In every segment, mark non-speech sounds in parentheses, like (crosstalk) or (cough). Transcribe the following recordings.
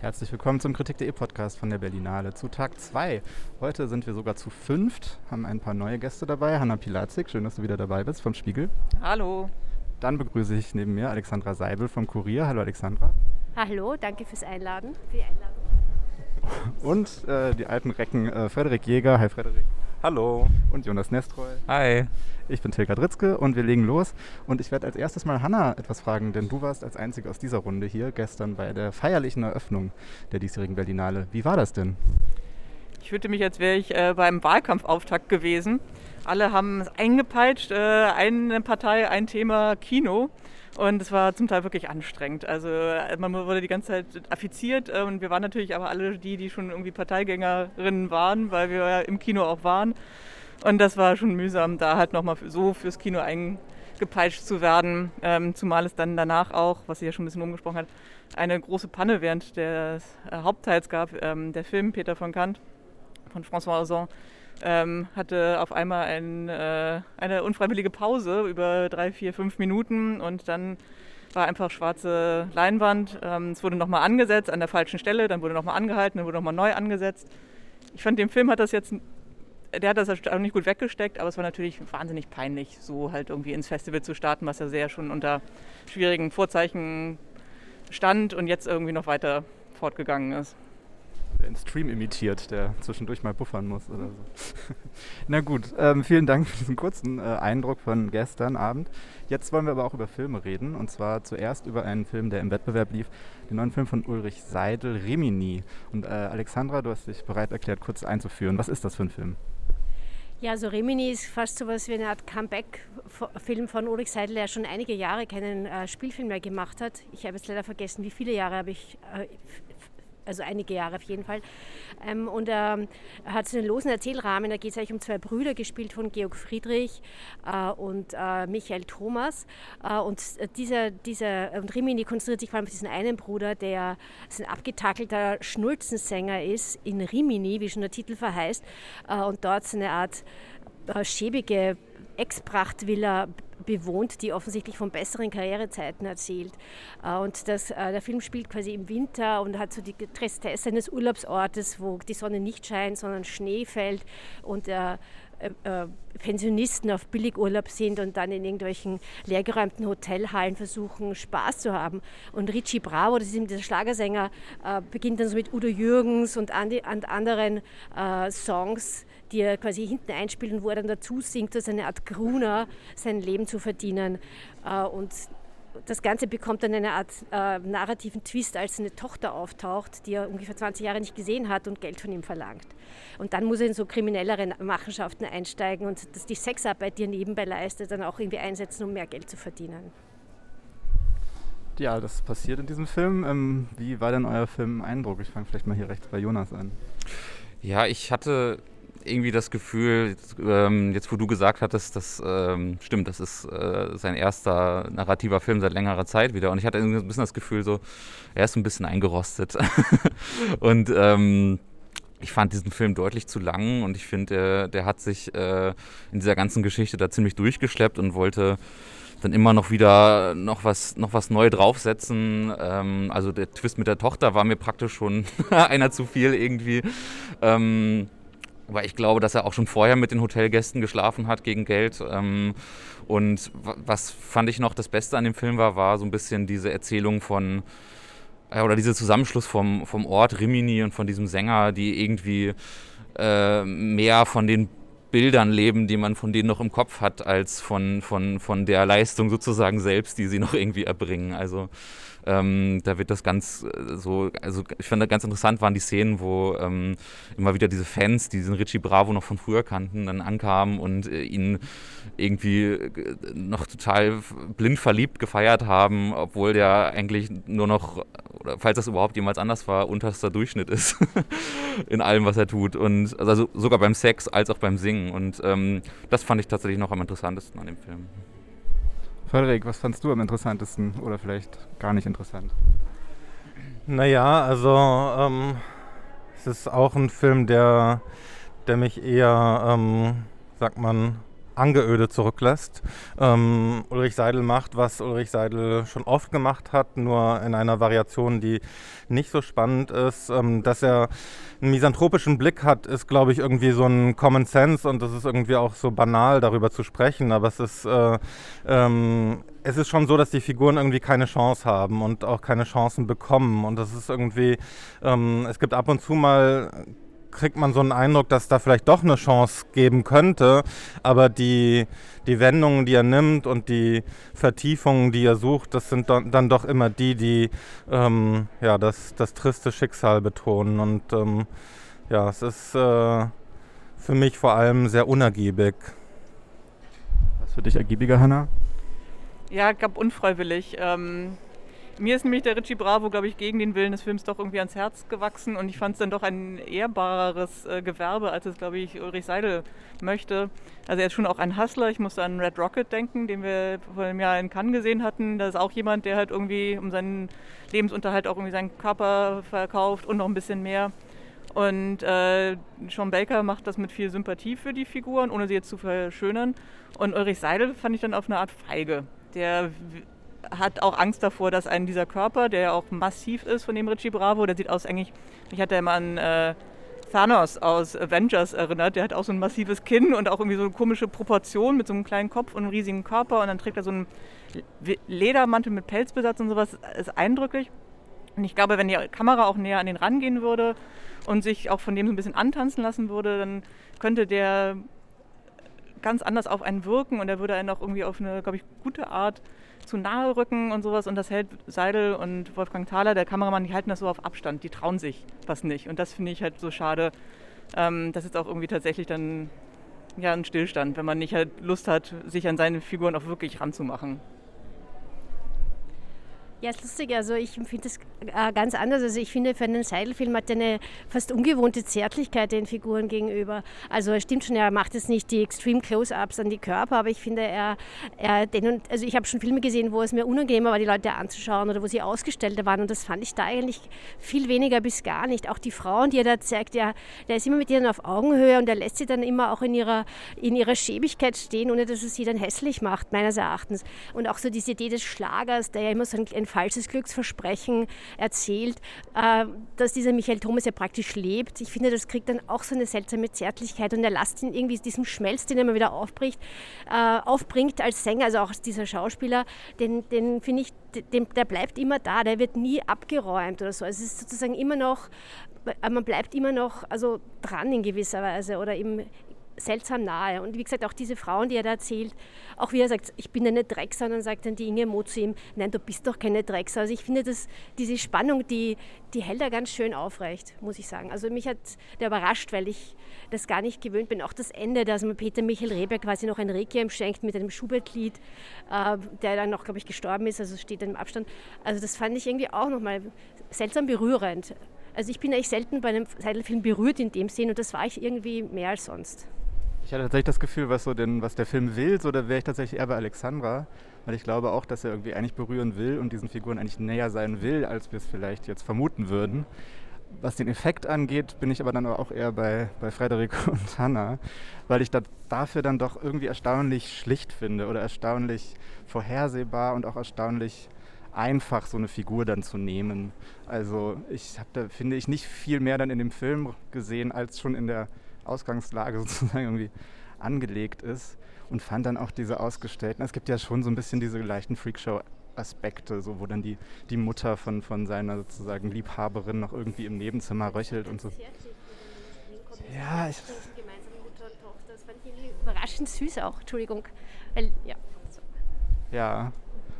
Herzlich willkommen zum Kritik.de Podcast von der Berlinale zu Tag 2. Heute sind wir sogar zu fünft, haben ein paar neue Gäste dabei. Hanna Pilatzik, schön, dass du wieder dabei bist vom Spiegel. Hallo. Dann begrüße ich neben mir Alexandra Seibel vom Kurier. Hallo Alexandra. Hallo, danke fürs Einladen. Für die Einladung. Und äh, die alten Recken äh, Frederik Jäger. Hi Frederik. Hallo. Und Jonas Nestroy. Hi. Ich bin Tilka Dritzke und wir legen los. Und ich werde als erstes mal Hanna etwas fragen, denn du warst als Einzige aus dieser Runde hier gestern bei der feierlichen Eröffnung der diesjährigen Berlinale. Wie war das denn? Ich fühlte mich, als wäre ich äh, beim Wahlkampfauftakt gewesen. Alle haben es eingepeitscht, äh, eine Partei, ein Thema, Kino. Und es war zum Teil wirklich anstrengend. Also äh, man wurde die ganze Zeit affiziert äh, und wir waren natürlich aber alle die, die schon irgendwie Parteigängerinnen waren, weil wir ja im Kino auch waren. Und das war schon mühsam, da halt nochmal so fürs Kino eingepeitscht zu werden. Ähm, zumal es dann danach auch, was sie ja schon ein bisschen umgesprochen hat, eine große Panne während des äh, Hauptteils gab. Ähm, der Film Peter von Kant von François Ozon ähm, hatte auf einmal ein, äh, eine unfreiwillige Pause über drei, vier, fünf Minuten und dann war einfach schwarze Leinwand. Ähm, es wurde nochmal angesetzt an der falschen Stelle, dann wurde nochmal angehalten, dann wurde nochmal neu angesetzt. Ich fand, dem Film hat das jetzt, der hat das nicht gut weggesteckt, aber es war natürlich wahnsinnig peinlich, so halt irgendwie ins Festival zu starten, was ja sehr schon unter schwierigen Vorzeichen stand und jetzt irgendwie noch weiter fortgegangen ist den Stream imitiert, der zwischendurch mal buffern muss oder so. (laughs) Na gut, ähm, vielen Dank für diesen kurzen äh, Eindruck von gestern Abend. Jetzt wollen wir aber auch über Filme reden und zwar zuerst über einen Film, der im Wettbewerb lief, den neuen Film von Ulrich Seidel, Rimini. Und äh, Alexandra, du hast dich bereit erklärt, kurz einzuführen. Was ist das für ein Film? Ja, so also Rimini ist fast so was wie eine Art Comeback-Film von Ulrich Seidel, der schon einige Jahre keinen äh, Spielfilm mehr gemacht hat. Ich habe jetzt leider vergessen, wie viele Jahre habe ich äh, also einige Jahre auf jeden Fall. Ähm, und er hat so einen losen Erzählrahmen, da geht es eigentlich um zwei Brüder, gespielt von Georg Friedrich äh, und äh, Michael Thomas. Äh, und dieser, dieser und Rimini konzentriert sich vor allem auf diesen einen Bruder, der ein abgetakelter Schnulzensänger ist in Rimini, wie schon der Titel verheißt, äh, und dort so eine Art äh, schäbige Ex-Prachtvilla bewohnt, die offensichtlich von besseren Karrierezeiten erzählt. Äh, und das, äh, der Film spielt quasi im Winter und hat so die Tristesse eines Urlaubsortes, wo die Sonne nicht scheint, sondern Schnee fällt und äh, äh, Pensionisten auf Billigurlaub sind und dann in irgendwelchen leergeräumten Hotelhallen versuchen, Spaß zu haben. Und Richie Bravo, das ist eben dieser Schlagersänger, äh, beginnt dann so mit Udo Jürgens und anderen Songs, die er quasi hinten einspielt und wo er dann dazu singt, als eine Art Gruner sein Leben zu verdienen. Und das Ganze bekommt dann eine Art äh, narrativen Twist, als eine Tochter auftaucht, die er ungefähr 20 Jahre nicht gesehen hat und Geld von ihm verlangt. Und dann muss er in so kriminellere Machenschaften einsteigen und dass die Sexarbeit, die er nebenbei leistet, dann auch irgendwie einsetzen, um mehr Geld zu verdienen. Ja, das passiert in diesem Film. Ähm, wie war denn euer Film-Eindruck? Ich fange vielleicht mal hier rechts bei Jonas an. Ja, ich hatte irgendwie das Gefühl, ähm, jetzt wo du gesagt hattest, das ähm, stimmt, das ist äh, sein erster narrativer Film seit längerer Zeit wieder. Und ich hatte ein bisschen das Gefühl, so, er ist ein bisschen eingerostet. (laughs) und ähm, ich fand diesen Film deutlich zu lang und ich finde, der, der hat sich äh, in dieser ganzen Geschichte da ziemlich durchgeschleppt und wollte dann immer noch wieder noch was, noch was neu draufsetzen. Ähm, also der Twist mit der Tochter war mir praktisch schon (laughs) einer zu viel irgendwie. Ähm, weil ich glaube, dass er auch schon vorher mit den Hotelgästen geschlafen hat gegen Geld. Ähm, und was fand ich noch das Beste an dem Film war, war so ein bisschen diese Erzählung von, äh, oder dieser Zusammenschluss vom, vom Ort Rimini und von diesem Sänger, die irgendwie äh, mehr von den Bildern leben, die man von denen noch im Kopf hat, als von, von, von der Leistung sozusagen selbst, die sie noch irgendwie erbringen. Also ähm, da wird das ganz äh, so, also ich fand ganz interessant waren die Szenen, wo ähm, immer wieder diese Fans, die diesen Richie Bravo noch von früher kannten, dann ankamen und äh, ihn irgendwie äh, noch total blind verliebt gefeiert haben, obwohl der eigentlich nur noch, oder falls das überhaupt jemals anders war, unterster Durchschnitt ist (laughs) in allem, was er tut. Und also sogar beim Sex als auch beim Singen. Und ähm, das fand ich tatsächlich noch am interessantesten an dem Film. Frederik, was fandst du am interessantesten oder vielleicht gar nicht interessant? Naja, also ähm, es ist auch ein Film, der, der mich eher, ähm, sagt man, angeödet zurücklässt. Ähm, Ulrich Seidel macht, was Ulrich Seidel schon oft gemacht hat, nur in einer Variation, die nicht so spannend ist. Ähm, dass er einen misanthropischen Blick hat, ist, glaube ich, irgendwie so ein Common Sense und das ist irgendwie auch so banal, darüber zu sprechen. Aber es ist, äh, ähm, es ist schon so, dass die Figuren irgendwie keine Chance haben und auch keine Chancen bekommen. Und das ist irgendwie, ähm, es gibt ab und zu mal kriegt man so einen Eindruck, dass da vielleicht doch eine Chance geben könnte. Aber die, die Wendungen, die er nimmt und die Vertiefungen, die er sucht, das sind dann doch immer die, die ähm, ja, das, das triste Schicksal betonen. Und ähm, ja, es ist äh, für mich vor allem sehr unergiebig. Was für dich ergiebiger, Hannah? Ja, gab unfreiwillig. Ähm mir ist nämlich der Richie Bravo, glaube ich, gegen den Willen des Films doch irgendwie ans Herz gewachsen und ich fand es dann doch ein ehrbareres äh, Gewerbe, als es, glaube ich, Ulrich Seidel möchte. Also er ist schon auch ein Hustler. Ich musste an Red Rocket denken, den wir vor einem Jahr in Cannes gesehen hatten. Das ist auch jemand, der halt irgendwie um seinen Lebensunterhalt auch irgendwie seinen Körper verkauft und noch ein bisschen mehr. Und äh, Sean Baker macht das mit viel Sympathie für die Figuren, ohne sie jetzt zu verschönern. Und Ulrich Seidel fand ich dann auf eine Art feige. Der hat auch Angst davor, dass ein dieser Körper, der ja auch massiv ist von dem Richie Bravo, der sieht aus eigentlich, ich hatte immer an äh, Thanos aus Avengers erinnert, der hat auch so ein massives Kinn und auch irgendwie so eine komische Proportion mit so einem kleinen Kopf und einem riesigen Körper und dann trägt er so einen Ledermantel mit Pelzbesatz und sowas, ist eindrücklich. Und ich glaube, wenn die Kamera auch näher an den rangehen würde und sich auch von dem so ein bisschen antanzen lassen würde, dann könnte der ganz anders auf einen wirken und er würde einen auch irgendwie auf eine, glaube ich, gute Art zu nahe rücken und sowas. Und das hält Seidel und Wolfgang Thaler, der Kameramann, die halten das so auf Abstand. Die trauen sich was nicht. Und das finde ich halt so schade. Ähm, das ist auch irgendwie tatsächlich dann ja ein Stillstand, wenn man nicht halt Lust hat, sich an seine Figuren auch wirklich ranzumachen. Ja, ist lustig. Also ich finde das äh, ganz anders. Also ich finde, für einen Seidelfilm hat er eine fast ungewohnte Zärtlichkeit den Figuren gegenüber. Also es stimmt schon, er macht jetzt nicht die Extreme Close-Ups an die Körper, aber ich finde, er, er den, also ich habe schon Filme gesehen, wo es mir unangenehmer war, die Leute anzuschauen oder wo sie Ausgestellte waren und das fand ich da eigentlich viel weniger bis gar nicht. Auch die Frauen, die er da zeigt, ja, der ist immer mit ihnen auf Augenhöhe und er lässt sie dann immer auch in ihrer, in ihrer Schäbigkeit stehen, ohne dass es sie dann hässlich macht, meines Erachtens. Und auch so diese Idee des Schlagers, der ja immer so ein, ein falsches Glücksversprechen erzählt, äh, dass dieser Michael Thomas ja praktisch lebt. Ich finde, das kriegt dann auch so eine seltsame Zärtlichkeit und er lässt ihn irgendwie diesen Schmelz, den er immer wieder aufbricht, äh, aufbringt als Sänger, also auch dieser Schauspieler, den, den finde ich, den, der bleibt immer da, der wird nie abgeräumt oder so. Also es ist sozusagen immer noch, man bleibt immer noch also dran in gewisser Weise oder im, seltsam nahe. Und wie gesagt, auch diese Frauen, die er da erzählt, auch wie er sagt, ich bin eine Drecksau, dann sagt dann die Inge Mo zu ihm, nein, du bist doch keine Drecksau. Also ich finde, dass diese Spannung, die, die hält er ganz schön aufrecht, muss ich sagen. Also mich hat der überrascht, weil ich das gar nicht gewöhnt bin. Auch das Ende, dass man Peter Michael Rehberg quasi noch ein Requiem schenkt mit einem Schubert-Lied, äh, der dann noch, glaube ich, gestorben ist, also steht dann im Abstand. Also das fand ich irgendwie auch nochmal seltsam berührend. Also ich bin eigentlich selten bei einem Seidelfilm berührt in dem Sinn und das war ich irgendwie mehr als sonst. Ich hatte tatsächlich das Gefühl, was, so den, was der Film will, so da wäre ich tatsächlich eher bei Alexandra, weil ich glaube auch, dass er irgendwie eigentlich berühren will und diesen Figuren eigentlich näher sein will, als wir es vielleicht jetzt vermuten würden. Was den Effekt angeht, bin ich aber dann auch eher bei, bei Frederik (laughs) und Hannah, weil ich das dafür dann doch irgendwie erstaunlich schlicht finde oder erstaunlich vorhersehbar und auch erstaunlich einfach so eine Figur dann zu nehmen. Also ich habe da, finde ich, nicht viel mehr dann in dem Film gesehen, als schon in der Ausgangslage (laughs) sozusagen irgendwie angelegt ist und fand dann auch diese Ausgestellten, es gibt ja schon so ein bisschen diese leichten Freakshow-Aspekte, so, wo dann die, die Mutter von, von seiner sozusagen Liebhaberin noch irgendwie im Nebenzimmer röchelt und so. Ja, ich. Das fand ich überraschend süß auch, Entschuldigung. Weil, ja. Ja,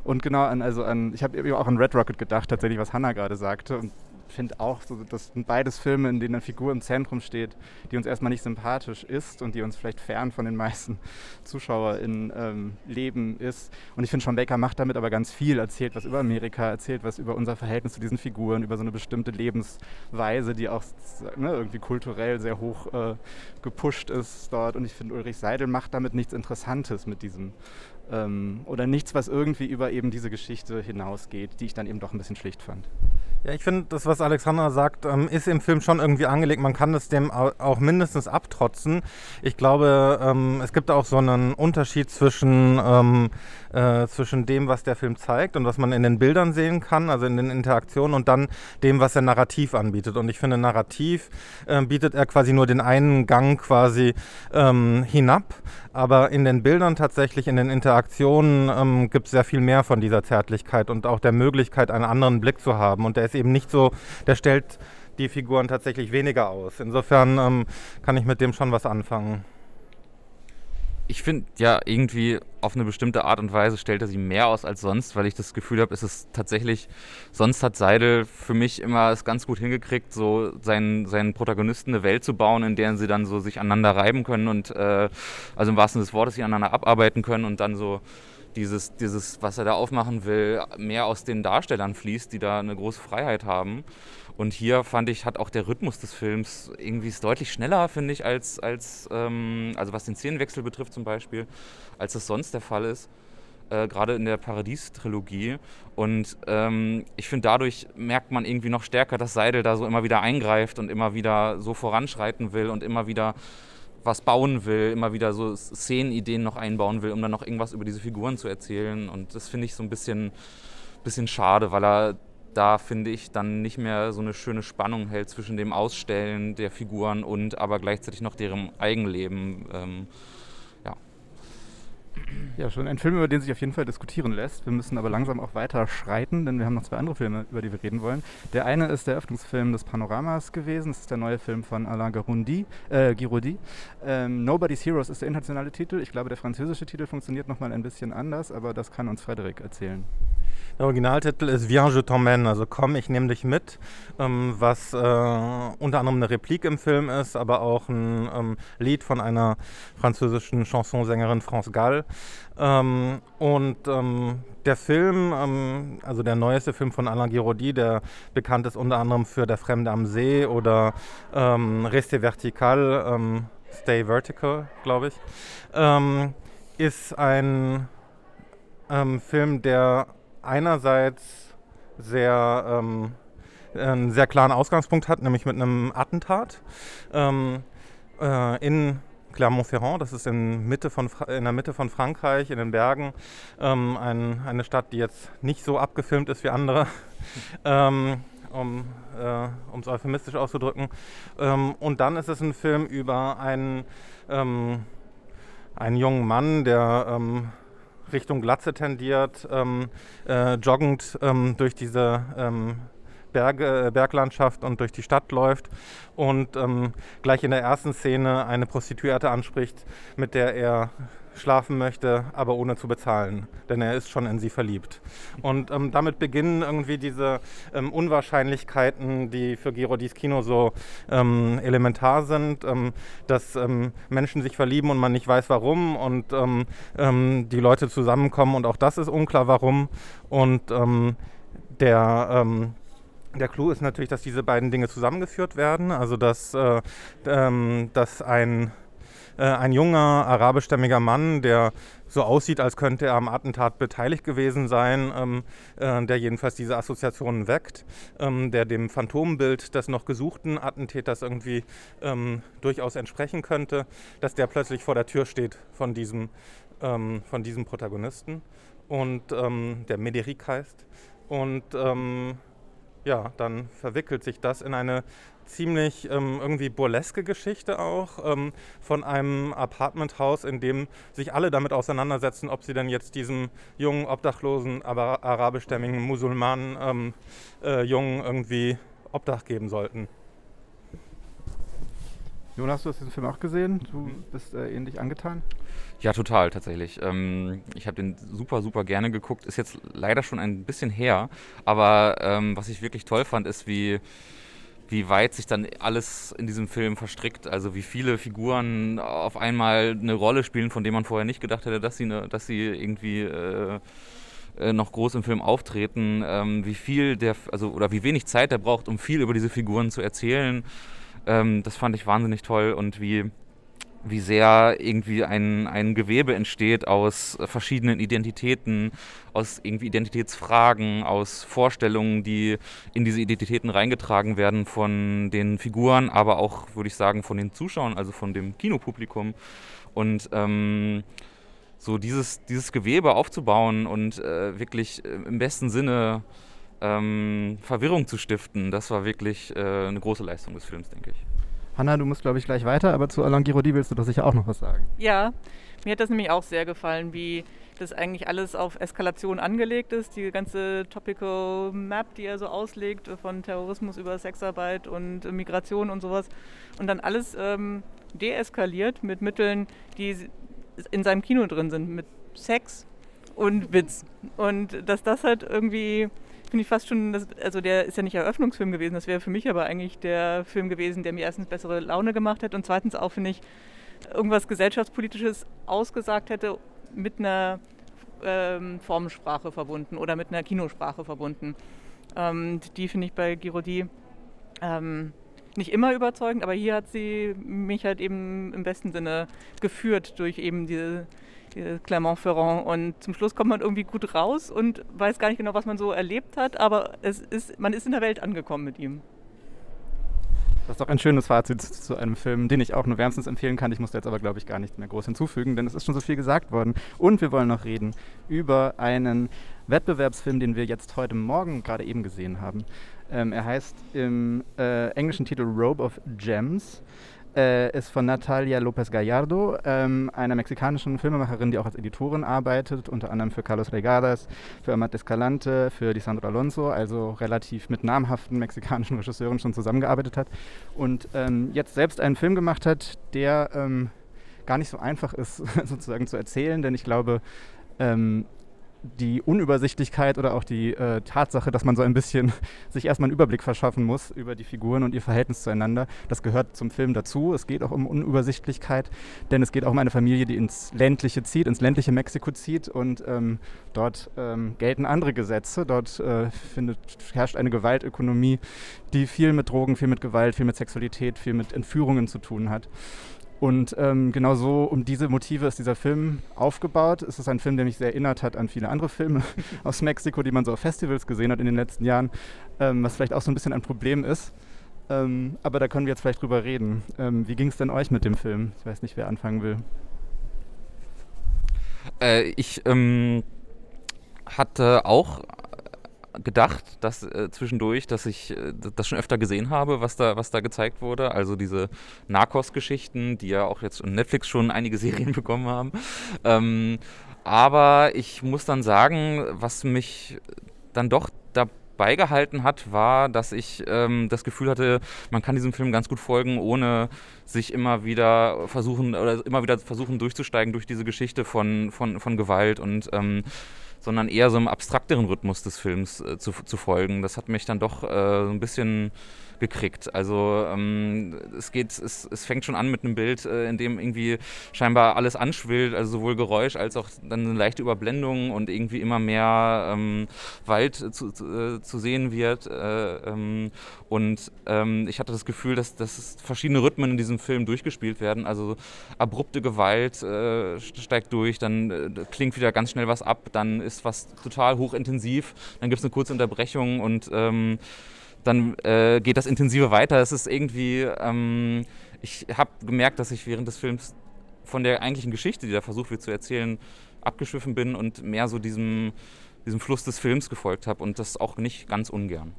und genau an, also an, ich habe auch an Red Rocket gedacht, tatsächlich, was Hannah gerade sagte. Und finde auch, so, das sind beides Filme, in denen eine Figur im Zentrum steht, die uns erstmal nicht sympathisch ist und die uns vielleicht fern von den meisten (laughs) ZuschauerInnen ähm, Leben ist. Und ich finde, Sean Baker macht damit aber ganz viel, erzählt was über Amerika, erzählt was über unser Verhältnis zu diesen Figuren, über so eine bestimmte Lebensweise, die auch ne, irgendwie kulturell sehr hoch äh, gepusht ist dort. Und ich finde, Ulrich Seidel macht damit nichts Interessantes mit diesem ähm, oder nichts, was irgendwie über eben diese Geschichte hinausgeht, die ich dann eben doch ein bisschen schlicht fand. Ja, ich finde, das, was Alexandra sagt, ähm, ist im Film schon irgendwie angelegt. Man kann es dem auch mindestens abtrotzen. Ich glaube, ähm, es gibt auch so einen Unterschied zwischen, ähm, äh, zwischen dem, was der Film zeigt und was man in den Bildern sehen kann, also in den Interaktionen, und dann dem, was er narrativ anbietet. Und ich finde, narrativ äh, bietet er quasi nur den einen Gang quasi ähm, hinab. Aber in den Bildern tatsächlich, in den Interaktionen ähm, gibt es sehr viel mehr von dieser Zärtlichkeit und auch der Möglichkeit, einen anderen Blick zu haben. Und der ist eben nicht so, der stellt die Figuren tatsächlich weniger aus. Insofern ähm, kann ich mit dem schon was anfangen. Ich finde ja irgendwie auf eine bestimmte Art und Weise stellt er sie mehr aus als sonst, weil ich das Gefühl habe, es ist tatsächlich, sonst hat Seidel für mich immer es ganz gut hingekriegt, so seinen, seinen Protagonisten eine Welt zu bauen, in der sie dann so sich aneinander reiben können und äh, also im wahrsten Sinne des Wortes sich aneinander abarbeiten können und dann so dieses, dieses, was er da aufmachen will, mehr aus den Darstellern fließt, die da eine große Freiheit haben. Und hier fand ich, hat auch der Rhythmus des Films irgendwie ist deutlich schneller, finde ich, als, als ähm, also was den Szenenwechsel betrifft zum Beispiel, als das sonst der Fall ist. Äh, gerade in der Paradies-Trilogie. Und ähm, ich finde, dadurch merkt man irgendwie noch stärker, dass Seidel da so immer wieder eingreift und immer wieder so voranschreiten will und immer wieder was bauen will, immer wieder so Szenenideen noch einbauen will, um dann noch irgendwas über diese Figuren zu erzählen. Und das finde ich so ein bisschen, bisschen schade, weil er da, finde ich, dann nicht mehr so eine schöne Spannung hält zwischen dem Ausstellen der Figuren und aber gleichzeitig noch deren Eigenleben. Ähm, ja, schon ein Film, über den sich auf jeden Fall diskutieren lässt. Wir müssen aber langsam auch weiter schreiten, denn wir haben noch zwei andere Filme, über die wir reden wollen. Der eine ist der Eröffnungsfilm des Panoramas gewesen. Das ist der neue Film von Alain Giroudi. Äh, Giroudi. Ähm, Nobody's Heroes ist der internationale Titel. Ich glaube, der französische Titel funktioniert nochmal ein bisschen anders, aber das kann uns Frederik erzählen. Der Originaltitel ist Viens, je t'emmène, also komm, ich nehme dich mit, ähm, was äh, unter anderem eine Replik im Film ist, aber auch ein ähm, Lied von einer französischen Chansonsängerin France Gall. Ähm, und ähm, der Film, ähm, also der neueste Film von Alain Giraudy, der bekannt ist unter anderem für Der Fremde am See oder ähm, Reste Vertical, Stay Vertical, glaube ich, ist ein Film, der einerseits sehr, ähm, einen sehr klaren Ausgangspunkt hat, nämlich mit einem Attentat ähm, äh, in Clermont-Ferrand, das ist in, Mitte von, in der Mitte von Frankreich, in den Bergen, ähm, ein, eine Stadt, die jetzt nicht so abgefilmt ist wie andere, (laughs) ähm, um es äh, euphemistisch auszudrücken. Ähm, und dann ist es ein Film über einen, ähm, einen jungen Mann, der ähm, Richtung Glatze tendiert, ähm, äh, joggend ähm, durch diese ähm, Berge, äh, Berglandschaft und durch die Stadt läuft und ähm, gleich in der ersten Szene eine Prostituierte anspricht, mit der er schlafen möchte, aber ohne zu bezahlen, denn er ist schon in sie verliebt. Und ähm, damit beginnen irgendwie diese ähm, Unwahrscheinlichkeiten, die für Girodis Kino so ähm, elementar sind, ähm, dass ähm, Menschen sich verlieben und man nicht weiß warum und ähm, die Leute zusammenkommen und auch das ist unklar warum. Und der der Clou ist natürlich, dass diese beiden Dinge zusammengeführt werden, also dass, äh, ähm, dass ein äh, ein junger arabischstämmiger Mann, der so aussieht, als könnte er am Attentat beteiligt gewesen sein, ähm, äh, der jedenfalls diese Assoziationen weckt, ähm, der dem Phantombild des noch gesuchten Attentäters irgendwie ähm, durchaus entsprechen könnte, dass der plötzlich vor der Tür steht von diesem, ähm, von diesem Protagonisten und ähm, der Mederic heißt. Und ähm, ja, dann verwickelt sich das in eine ziemlich ähm, irgendwie burleske Geschichte auch ähm, von einem Apartmenthaus, in dem sich alle damit auseinandersetzen, ob sie denn jetzt diesem jungen, obdachlosen, aber arabischstämmigen Musulmanen ähm, äh, Jungen irgendwie Obdach geben sollten. Jonas, du hast diesen Film auch gesehen. Du bist äh, ähnlich angetan? Ja, total, tatsächlich. Ähm, ich habe den super, super gerne geguckt. Ist jetzt leider schon ein bisschen her. Aber ähm, was ich wirklich toll fand, ist, wie wie weit sich dann alles in diesem Film verstrickt. Also wie viele Figuren auf einmal eine Rolle spielen, von denen man vorher nicht gedacht hätte, dass sie, ne, dass sie irgendwie äh, äh, noch groß im Film auftreten. Ähm, wie viel der, also oder wie wenig Zeit er braucht, um viel über diese Figuren zu erzählen. Ähm, das fand ich wahnsinnig toll und wie wie sehr irgendwie ein, ein Gewebe entsteht aus verschiedenen Identitäten, aus irgendwie Identitätsfragen, aus Vorstellungen, die in diese Identitäten reingetragen werden von den Figuren, aber auch, würde ich sagen, von den Zuschauern, also von dem Kinopublikum. Und ähm, so dieses, dieses Gewebe aufzubauen und äh, wirklich äh, im besten Sinne ähm, Verwirrung zu stiften, das war wirklich äh, eine große Leistung des Films, denke ich. Hanna, du musst, glaube ich, gleich weiter, aber zu Alain Giraudy willst du doch sicher auch noch was sagen. Ja, mir hat das nämlich auch sehr gefallen, wie das eigentlich alles auf Eskalation angelegt ist. Die ganze Topical Map, die er so auslegt, von Terrorismus über Sexarbeit und Migration und sowas. Und dann alles ähm, deeskaliert mit Mitteln, die in seinem Kino drin sind, mit Sex und Witz. Und dass das halt irgendwie finde ich fast schon, das, also der ist ja nicht Eröffnungsfilm gewesen, das wäre für mich aber eigentlich der Film gewesen, der mir erstens bessere Laune gemacht hätte und zweitens auch, finde ich, irgendwas gesellschaftspolitisches ausgesagt hätte mit einer ähm, Formensprache verbunden oder mit einer Kinosprache verbunden. Ähm, die finde ich bei Girodi ähm, nicht immer überzeugend, aber hier hat sie mich halt eben im besten Sinne geführt durch eben diese Clermont-Ferrand. Und zum Schluss kommt man irgendwie gut raus und weiß gar nicht genau, was man so erlebt hat, aber es ist, man ist in der Welt angekommen mit ihm. Das ist doch ein schönes Fazit zu einem Film, den ich auch nur wärmstens empfehlen kann. Ich muss jetzt aber, glaube ich, gar nichts mehr groß hinzufügen, denn es ist schon so viel gesagt worden. Und wir wollen noch reden über einen Wettbewerbsfilm, den wir jetzt heute Morgen gerade eben gesehen haben. Ähm, er heißt im äh, englischen Titel Robe of Gems äh, ist von Natalia Lopez Gallardo, ähm, einer mexikanischen Filmemacherin, die auch als Editorin arbeitet, unter anderem für Carlos Regadas, für Amat Escalante, für Lisandro Alonso, also relativ mit namhaften mexikanischen (laughs) Regisseuren schon zusammengearbeitet hat und ähm, jetzt selbst einen Film gemacht hat, der ähm, gar nicht so einfach ist (laughs) sozusagen zu erzählen, denn ich glaube, ähm, die Unübersichtlichkeit oder auch die äh, Tatsache, dass man so ein bisschen (laughs) sich erstmal einen Überblick verschaffen muss über die Figuren und ihr Verhältnis zueinander, das gehört zum Film dazu. Es geht auch um Unübersichtlichkeit, denn es geht auch um eine Familie, die ins ländliche zieht, ins ländliche Mexiko zieht und ähm, dort ähm, gelten andere Gesetze. Dort äh, findet, herrscht eine Gewaltökonomie, die viel mit Drogen, viel mit Gewalt, viel mit Sexualität, viel mit Entführungen zu tun hat. Und ähm, genau so um diese Motive ist dieser Film aufgebaut. Es ist ein Film, der mich sehr erinnert hat an viele andere Filme (laughs) aus Mexiko, die man so auf Festivals gesehen hat in den letzten Jahren, ähm, was vielleicht auch so ein bisschen ein Problem ist. Ähm, aber da können wir jetzt vielleicht drüber reden. Ähm, wie ging es denn euch mit dem Film? Ich weiß nicht, wer anfangen will. Äh, ich ähm, hatte auch gedacht, dass äh, zwischendurch, dass ich äh, das schon öfter gesehen habe, was da, was da gezeigt wurde. Also diese Narcos-Geschichten, die ja auch jetzt in Netflix schon einige (laughs) Serien bekommen haben. Ähm, aber ich muss dann sagen, was mich dann doch dabei gehalten hat, war, dass ich ähm, das Gefühl hatte, man kann diesem Film ganz gut folgen, ohne sich immer wieder versuchen oder immer wieder versuchen durchzusteigen durch diese Geschichte von, von, von Gewalt und ähm, sondern eher so im abstrakteren Rhythmus des Films äh, zu, zu folgen. Das hat mich dann doch äh, ein bisschen gekriegt. Also ähm, es geht, es, es fängt schon an mit einem Bild, äh, in dem irgendwie scheinbar alles anschwillt, also sowohl Geräusch als auch dann eine leichte Überblendung und irgendwie immer mehr ähm, Wald zu, zu, äh, zu, sehen wird. Äh, ähm, und ähm, ich hatte das Gefühl, dass, dass verschiedene Rhythmen in diesem Film durchgespielt werden. Also abrupte Gewalt äh, steigt durch, dann äh, klingt wieder ganz schnell was ab, dann ist was total hochintensiv, dann gibt es eine kurze Unterbrechung und ähm, dann äh, geht das intensive weiter. Es ist irgendwie, ähm, ich habe gemerkt, dass ich während des Films von der eigentlichen Geschichte, die da versucht wird zu erzählen, abgeschwiffen bin und mehr so diesem, diesem Fluss des Films gefolgt habe und das auch nicht ganz ungern.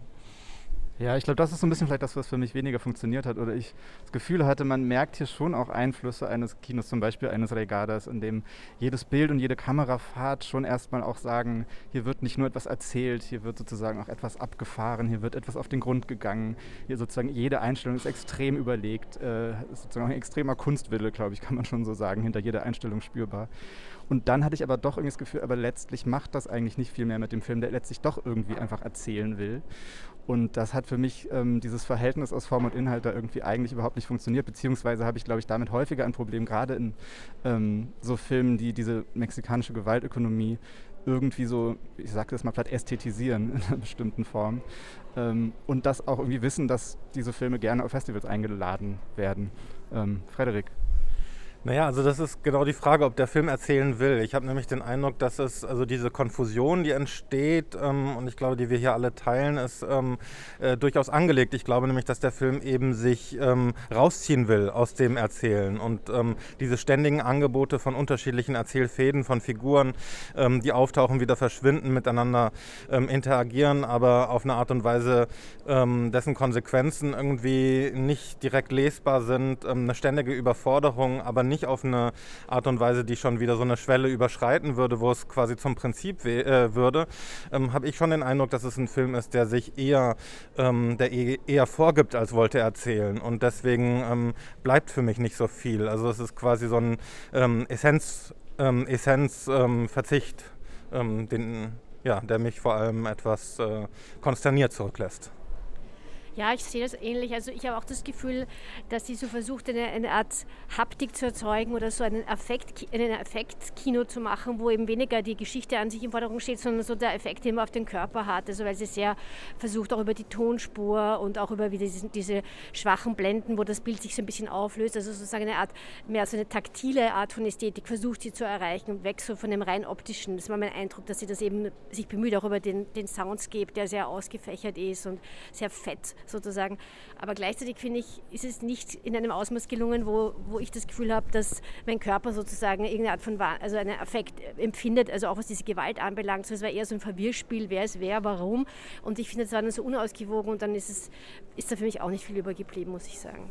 Ja, ich glaube, das ist so ein bisschen vielleicht das, was für mich weniger funktioniert hat. Oder ich das Gefühl hatte, man merkt hier schon auch Einflüsse eines Kinos, zum Beispiel eines Regadas, in dem jedes Bild und jede Kamerafahrt schon erstmal auch sagen, hier wird nicht nur etwas erzählt, hier wird sozusagen auch etwas abgefahren, hier wird etwas auf den Grund gegangen. Hier sozusagen jede Einstellung ist extrem überlegt, äh, ist sozusagen ein extremer Kunstwille, glaube ich, kann man schon so sagen, hinter jeder Einstellung spürbar. Und dann hatte ich aber doch irgendwie das Gefühl, aber letztlich macht das eigentlich nicht viel mehr mit dem Film, der letztlich doch irgendwie einfach erzählen will. Und das hat für mich ähm, dieses Verhältnis aus Form und Inhalt da irgendwie eigentlich überhaupt nicht funktioniert, beziehungsweise habe ich, glaube ich, damit häufiger ein Problem, gerade in ähm, so Filmen, die diese mexikanische Gewaltökonomie irgendwie so, ich sage das mal platt, ästhetisieren in einer bestimmten Form. Ähm, und das auch irgendwie wissen, dass diese Filme gerne auf Festivals eingeladen werden. Ähm, Frederik. Naja, also das ist genau die Frage, ob der Film erzählen will. Ich habe nämlich den Eindruck, dass es, also diese Konfusion, die entsteht, ähm, und ich glaube, die wir hier alle teilen, ist ähm, äh, durchaus angelegt. Ich glaube nämlich, dass der Film eben sich ähm, rausziehen will aus dem Erzählen und ähm, diese ständigen Angebote von unterschiedlichen Erzählfäden, von Figuren, ähm, die auftauchen, wieder verschwinden, miteinander ähm, interagieren, aber auf eine Art und Weise, dessen Konsequenzen irgendwie nicht direkt lesbar sind, eine ständige Überforderung, aber nicht auf eine Art und Weise, die schon wieder so eine Schwelle überschreiten würde, wo es quasi zum Prinzip äh, würde, ähm, habe ich schon den Eindruck, dass es ein Film ist, der sich eher, ähm, der e eher vorgibt, als wollte erzählen. Und deswegen ähm, bleibt für mich nicht so viel. Also es ist quasi so ein ähm, Essenz, ähm, Essenzverzicht, ähm, den, ja, der mich vor allem etwas äh, konsterniert zurücklässt. Ja, ich sehe das ähnlich. Also ich habe auch das Gefühl, dass sie so versucht, eine, eine Art Haptik zu erzeugen oder so einen Effekt, einen Effektkino zu machen, wo eben weniger die Geschichte an sich im Vordergrund steht, sondern so der Effekt, den man auf den Körper hat. Also weil sie sehr versucht, auch über die Tonspur und auch über diese, diese schwachen Blenden, wo das Bild sich so ein bisschen auflöst, also sozusagen eine Art, mehr so eine taktile Art von Ästhetik versucht sie zu erreichen weg so von dem rein optischen. Das war mein Eindruck, dass sie das eben sich bemüht, auch über den, den Soundscape, der sehr ausgefächert ist und sehr fett sozusagen. Aber gleichzeitig finde ich, ist es nicht in einem Ausmaß gelungen, wo, wo ich das Gefühl habe, dass mein Körper sozusagen irgendeine Art von, also einen Affekt empfindet, also auch was diese Gewalt anbelangt. So, es war eher so ein Verwirrspiel, wer ist wer, warum. Und ich finde, es war dann so unausgewogen und dann ist, es, ist da für mich auch nicht viel übergeblieben, muss ich sagen.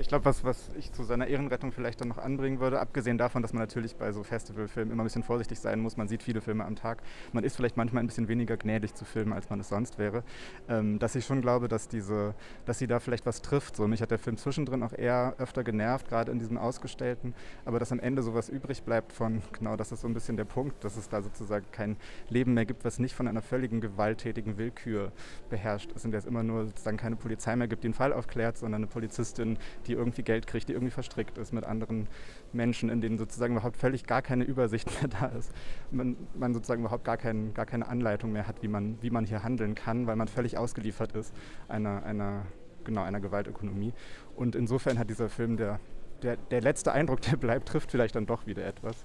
Ich glaube, was, was ich zu seiner Ehrenrettung vielleicht dann noch anbringen würde, abgesehen davon, dass man natürlich bei so Festivalfilmen immer ein bisschen vorsichtig sein muss, man sieht viele Filme am Tag, man ist vielleicht manchmal ein bisschen weniger gnädig zu filmen, als man es sonst wäre, ähm, dass ich schon glaube, dass, diese, dass sie da vielleicht was trifft. So, mich hat der Film zwischendrin auch eher öfter genervt, gerade in diesem Ausgestellten, aber dass am Ende sowas übrig bleibt von, genau, das ist so ein bisschen der Punkt, dass es da sozusagen kein Leben mehr gibt, was nicht von einer völligen gewalttätigen Willkür beherrscht ist, in der es immer nur sozusagen keine Polizei mehr gibt, die einen Fall aufklärt, sondern eine Polizistin, die irgendwie Geld kriegt, die irgendwie verstrickt ist mit anderen Menschen, in denen sozusagen überhaupt völlig gar keine Übersicht mehr da ist. Man, man sozusagen überhaupt gar, kein, gar keine Anleitung mehr hat, wie man, wie man hier handeln kann, weil man völlig ausgeliefert ist einer, einer, genau, einer Gewaltökonomie. Und insofern hat dieser Film, der, der, der letzte Eindruck, der bleibt, trifft vielleicht dann doch wieder etwas.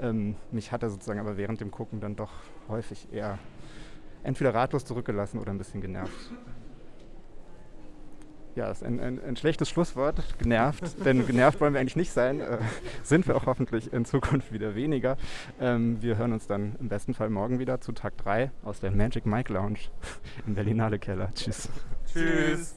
Ähm, mich hat er sozusagen aber während dem Gucken dann doch häufig eher entweder ratlos zurückgelassen oder ein bisschen genervt ja, ist ein, ein, ein, schlechtes Schlusswort, genervt, (laughs) denn genervt wollen wir eigentlich nicht sein, äh, sind wir auch hoffentlich in Zukunft wieder weniger. Ähm, wir hören uns dann im besten Fall morgen wieder zu Tag 3 aus der Magic Mike Lounge im Berlinale Keller. Tschüss. Tschüss.